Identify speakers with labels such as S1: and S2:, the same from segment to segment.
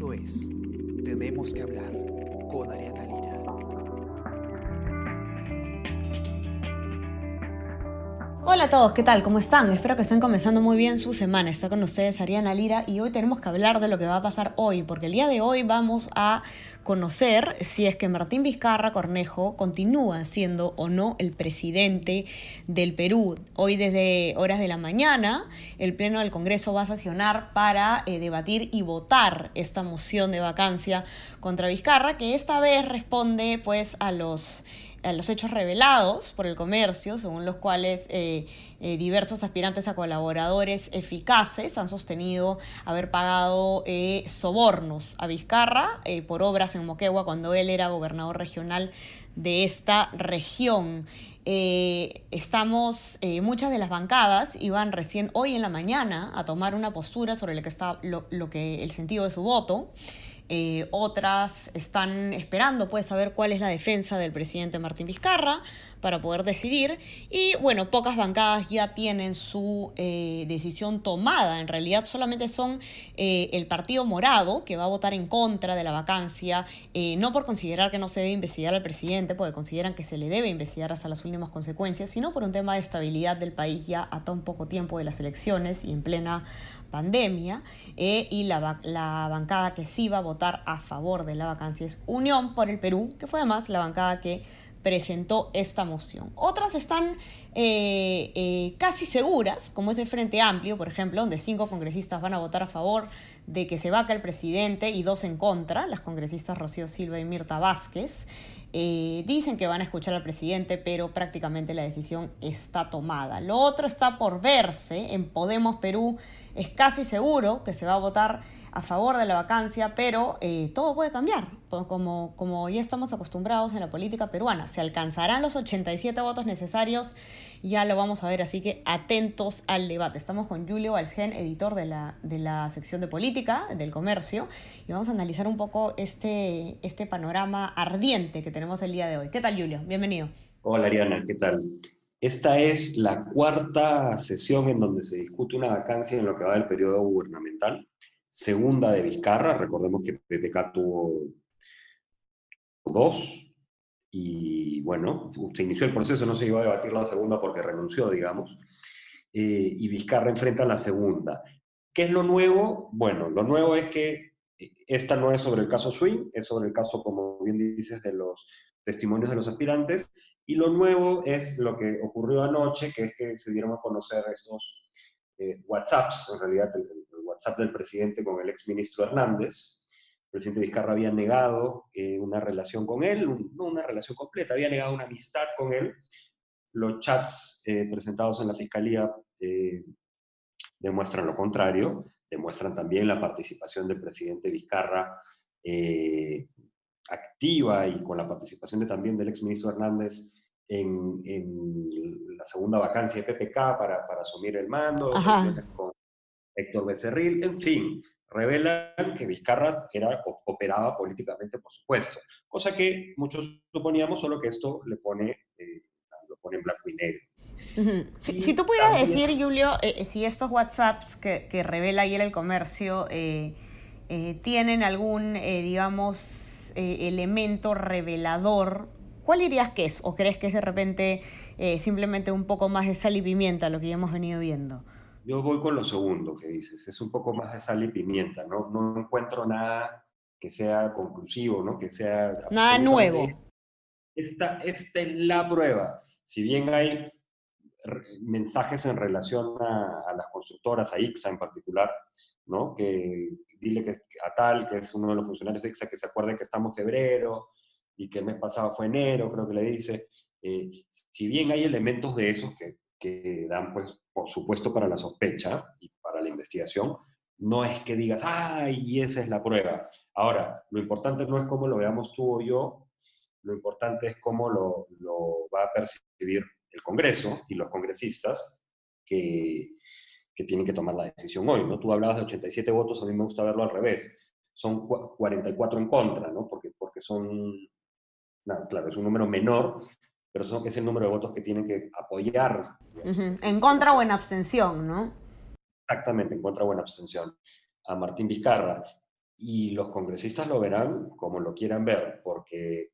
S1: Esto es Tenemos que hablar con Ariana Lira.
S2: Hola a todos, ¿qué tal? ¿Cómo están? Espero que estén comenzando muy bien su semana. Está con ustedes Ariana Lira y hoy tenemos que hablar de lo que va a pasar hoy, porque el día de hoy vamos a conocer si es que Martín Vizcarra Cornejo continúa siendo o no el presidente del Perú. Hoy desde horas de la mañana el Pleno del Congreso va a sesionar para eh, debatir y votar esta moción de vacancia contra Vizcarra, que esta vez responde pues a los a los hechos revelados por el comercio, según los cuales eh, eh, diversos aspirantes a colaboradores eficaces han sostenido haber pagado eh, sobornos a Vizcarra por obras en Moquegua cuando él era gobernador regional de esta región. estamos, muchas de las bancadas iban recién hoy en la mañana a tomar una postura sobre lo que está lo que el sentido de su voto. Eh, otras están esperando pues saber cuál es la defensa del presidente Martín Vizcarra para poder decidir. Y bueno, pocas bancadas ya tienen su eh, decisión tomada, en realidad solamente son eh, el Partido Morado que va a votar en contra de la vacancia, no por considerar que no se debe investigar al presidente, porque consideran que se le debe investigar hasta las últimas consecuencias, sino por un tema de estabilidad del país ya a tan poco tiempo de las elecciones y en plena pandemia, eh, y la, la, bancada que sí va a votar a favor de la vacancia es Unión por el Perú, que fue además la bancada que presentó esta moción. Otras están eh, eh, casi seguras, como es el Frente Amplio, por ejemplo, donde cinco congresistas van a votar a favor de que se vaca el presidente y dos en contra, las congresistas Rocío Silva y Mirta Vázquez. dicen que van a escuchar al presidente, pero prácticamente la decisión está tomada. Lo otro está por verse en Podemos Perú es casi seguro que se va a votar a favor de la vacancia, pero eh, todo puede cambiar, como, como ya estamos acostumbrados en la política peruana. Se alcanzarán los 87 votos necesarios, ya lo vamos a ver, así que atentos al debate. Estamos con Julio Algen, editor de la, de la sección de política del comercio, y vamos a analizar un poco este, este panorama ardiente que tenemos el día de hoy. ¿Qué tal, Julio? Bienvenido.
S3: Hola, Ariana, ¿qué tal? Esta es la cuarta sesión en donde se discute una vacancia en lo que va del periodo gubernamental. Segunda de Vizcarra, recordemos que PPK tuvo dos, y bueno, se inició el proceso, no se iba a debatir la segunda porque renunció, digamos, eh, y Vizcarra enfrenta la segunda. ¿Qué es lo nuevo? Bueno, lo nuevo es que esta no es sobre el caso Swing, es sobre el caso, como bien dices, de los testimonios de los aspirantes, y lo nuevo es lo que ocurrió anoche, que es que se dieron a conocer estos eh, WhatsApps, en realidad el, WhatsApp del presidente con el exministro Hernández. El presidente Vizcarra había negado eh, una relación con él, no una relación completa, había negado una amistad con él. Los chats eh, presentados en la fiscalía demuestran lo contrario, demuestran también la participación del presidente Vizcarra activa y con la participación de, también del exministro Hernández en, la segunda vacancia de PPK para, para asumir el mando, con Héctor Becerril, en fin, revelan que Vizcarra era, operaba políticamente, por supuesto, cosa que muchos suponíamos, solo que esto le pone, eh, lo pone en blanco y
S2: si, tú pudieras decir, Julio, eh, eh, si estos WhatsApps que, que, revela ayer el comercio tienen algún, digamos, elemento revelador ¿Cuál dirías que es? ¿O crees que es de repente eh, simplemente un poco más de sal y pimienta lo que ya hemos venido viendo?
S3: Yo voy con lo segundo que dices, es un poco más de sal y pimienta, no, no encuentro nada que sea conclusivo, ¿no? que sea...
S2: Nada nuevo.
S3: Esta, esta es la prueba. Si bien hay mensajes en relación a, las constructoras, a IXA en particular, ¿no? Que dile que a tal, que es uno de los funcionarios de IXA, que se acuerde que estamos febrero, y que el mes pasado fue enero, creo que le dice. Eh, si bien hay elementos de esos que, que, dan, pues, por supuesto, para la sospecha y para la investigación, no es que digas, ¡ay, esa es la prueba! Ahora, lo importante no es cómo lo veamos tú o yo, lo importante es cómo lo, lo va a percibir el Congreso y los congresistas que, que tienen que tomar la decisión hoy, ¿no? Tú hablabas de 87 votos, a mí me gusta verlo al revés. Son 44 en contra, ¿no? Porque, porque son claro, es un número menor, pero es el número de votos que tienen que apoyar.
S2: En contra o en abstención, ¿no?
S3: Exactamente, en contra o en abstención a Martín Vizcarra. y los congresistas lo verán como lo quieran ver, porque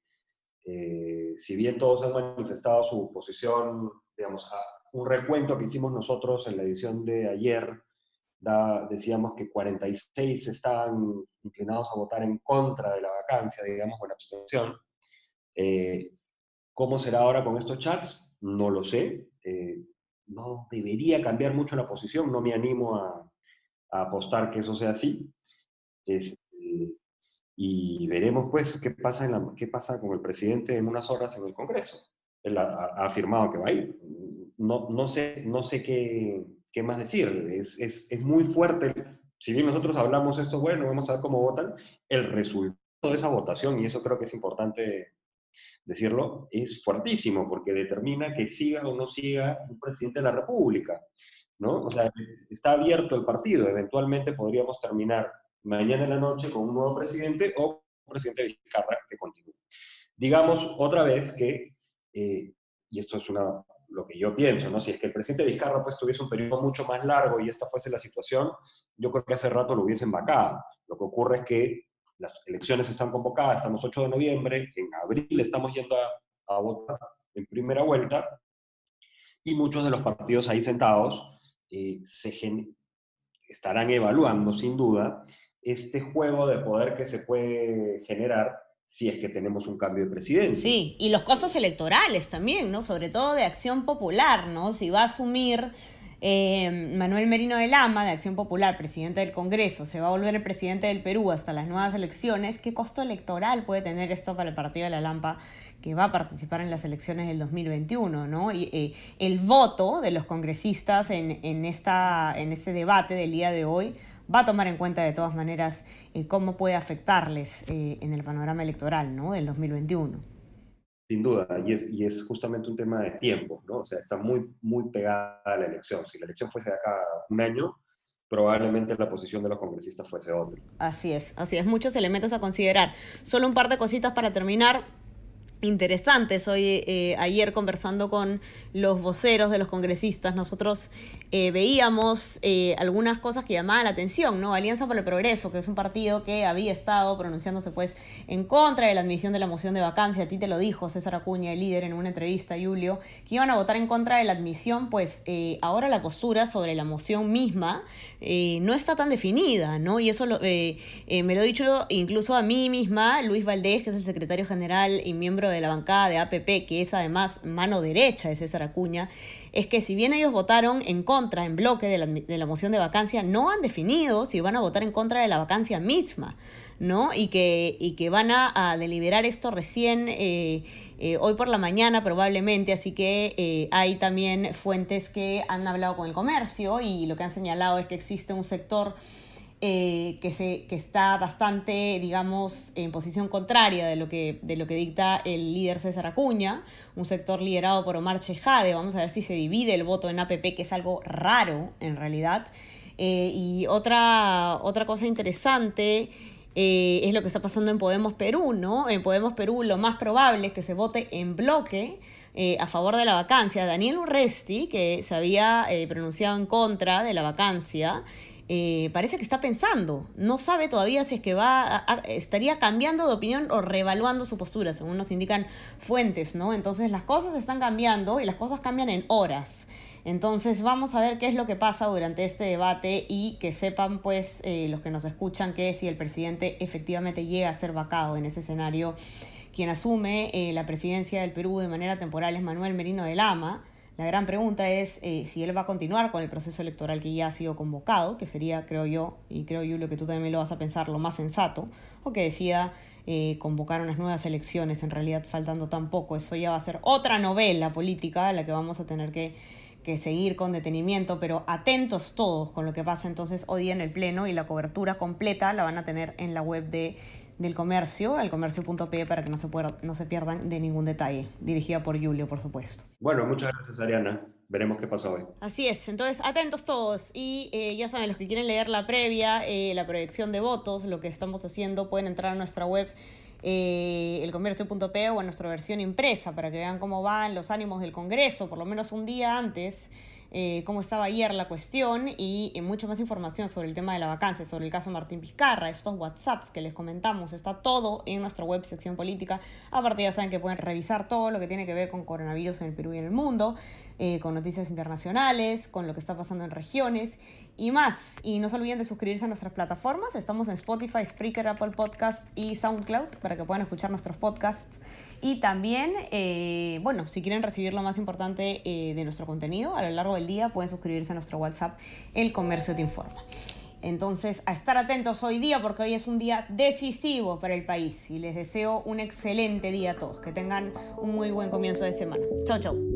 S3: eh, si bien todos han manifestado su posición, digamos, un recuento que hicimos nosotros en la edición de ayer, decíamos que 46 estaban inclinados a votar en contra de la vacancia, digamos, con abstención. Eh, ¿Cómo será ahora con estos chats? No lo sé. Eh, no debería cambiar mucho la posición, no me animo a, a apostar que eso sea así. Este, y veremos pues qué pasa, en la, qué pasa con el presidente en unas horas en el Congreso. Él ha, afirmado que va a ir. No, no sé, no sé qué, qué más decir. Es, es, es, muy fuerte. Si bien nosotros hablamos esto, bueno, vamos a ver cómo votan, el resultado de esa votación, y eso creo que es importante decirlo, es fuertísimo porque determina que siga o no siga un presidente de la República. ¿no? O sea, está abierto el partido. Eventualmente podríamos terminar mañana en la noche con un nuevo presidente o un presidente Vizcarra que continúe. Digamos otra vez que, eh, y esto es una, lo que yo pienso, ¿no? si es que el presidente Vizcarra pues, tuviese un periodo mucho más largo y esta fuese la situación, yo creo que hace rato lo hubiesen vacado. Lo que ocurre es que las elecciones están convocadas, estamos 8 de noviembre, en abril estamos yendo a, a votar en primera vuelta y muchos de los partidos ahí sentados eh, se estarán evaluando sin duda este juego de poder que se puede generar si es que tenemos un cambio de presidente.
S2: Sí, y los costos electorales también, ¿no? Sobre todo de Acción Popular, ¿no? Si va a asumir eh, Manuel Merino de Lama, de Acción Popular, presidente del Congreso, se va a volver el presidente del Perú hasta las nuevas elecciones, ¿qué costo electoral puede tener esto para el Partido de la Lampa que va a participar en las elecciones del 2021, ¿no? Y eh, el voto de los congresistas en, en, esta, en este debate del día de hoy va a tomar en cuenta de todas maneras eh, cómo puede afectarles eh, en el panorama electoral ¿no? del 2021.
S3: Sin duda, y es, y es justamente un tema de tiempo, ¿no? O sea, está muy, muy pegada a la elección. Si la elección fuese de acá un año, probablemente la posición de los congresistas fuese otra.
S2: Así es, así es, muchos elementos a considerar. Solo un par de cositas para terminar interesantes. Hoy, eh, ayer conversando con los voceros de los congresistas, nosotros eh, veíamos eh, algunas cosas que llamaban la atención, ¿no? Alianza por el Progreso, que es un partido que había estado pronunciándose pues en contra de la admisión de la moción de vacancia. A ti te lo dijo César Acuña, el líder, en una entrevista, Julio, que iban a votar en contra de la admisión, pues ahora la postura sobre la moción misma no está tan definida, ¿no? Y eso me lo ha dicho incluso a mí misma, Luis Valdés, que es el secretario general y miembro de la bancada de APP, que es además mano derecha de César Acuña, es que si bien ellos votaron en contra, en bloque de la, moción de vacancia, no han definido si van a votar en contra de la vacancia misma, ¿no? Y que, y que van a, deliberar esto recién eh, eh, hoy por la mañana probablemente, así que eh, hay también fuentes que han hablado con el comercio y lo que han señalado es que existe un sector eh, que, se, que está bastante, digamos, en posición contraria de lo, que, de lo que dicta el líder César Acuña, un sector liderado por Omar Chejade. Vamos a ver si se divide el voto en APP, que es algo raro en realidad. Eh, y otra, otra cosa interesante eh, es lo que está pasando en Podemos Perú, ¿no? En Podemos Perú lo más probable es que se vote en bloque. a favor de la vacancia. Daniel Urresti, que se había pronunciado en contra de la vacancia, eh, parece que está pensando. No sabe todavía si es que va estaría cambiando de opinión o reevaluando su postura, según nos indican fuentes, ¿no? Entonces las cosas están cambiando y las cosas cambian en horas. Entonces vamos a ver qué es lo que pasa durante este debate y que sepan pues eh, los que nos escuchan que si el presidente efectivamente llega a ser vacado en ese escenario, quien asume eh, la presidencia del Perú de manera temporal es Manuel Merino de Lama. La gran pregunta es eh, si él va a continuar con el proceso electoral que ya ha sido convocado, que sería, creo yo, y creo Julio que tú también lo vas a pensar, lo más sensato, o que decida eh, convocar unas nuevas elecciones, en realidad faltando tan poco. Eso ya va a ser otra novela política a la que vamos a tener que, que seguir con detenimiento, pero atentos todos con lo que pasa entonces hoy en el Pleno y la cobertura completa la van a tener en la web de del comercio, al comercio.pe, para que no se, no se pierdan de ningún detalle. Dirigida por Julio, por supuesto.
S3: Bueno, muchas gracias, Ariana. Veremos qué pasa hoy.
S2: Así es, entonces atentos todos. Y eh, ya saben, los que quieren leer la previa, eh, la proyección de votos, lo que estamos haciendo, pueden entrar a nuestra web eh, elcomercio.pe o a nuestra versión impresa para que vean cómo van los ánimos del Congreso, por lo menos un día antes eh, cómo estaba ayer la cuestión y eh, mucha más información sobre el tema de la vacancia, sobre el caso Martín Pizcarra, estos WhatsApps que les comentamos, está todo en nuestra web sección política. Aparte ya saben que pueden revisar todo lo que tiene que ver con coronavirus en el Perú y en el mundo, eh, con noticias internacionales, con lo que está pasando en regiones y más. Y no se olviden de suscribirse a nuestras plataformas. Estamos en Spotify, Spreaker, Apple Podcast y SoundCloud para que puedan escuchar nuestros podcasts. Y también, eh, bueno, si quieren recibir lo más importante eh, de nuestro contenido a lo largo del día, pueden suscribirse a nuestro WhatsApp, El Comercio Te Informa. Entonces, a estar atentos hoy día porque hoy es un día decisivo para el país y les deseo un excelente día a todos. Que tengan un muy buen comienzo de semana. Chau, chau.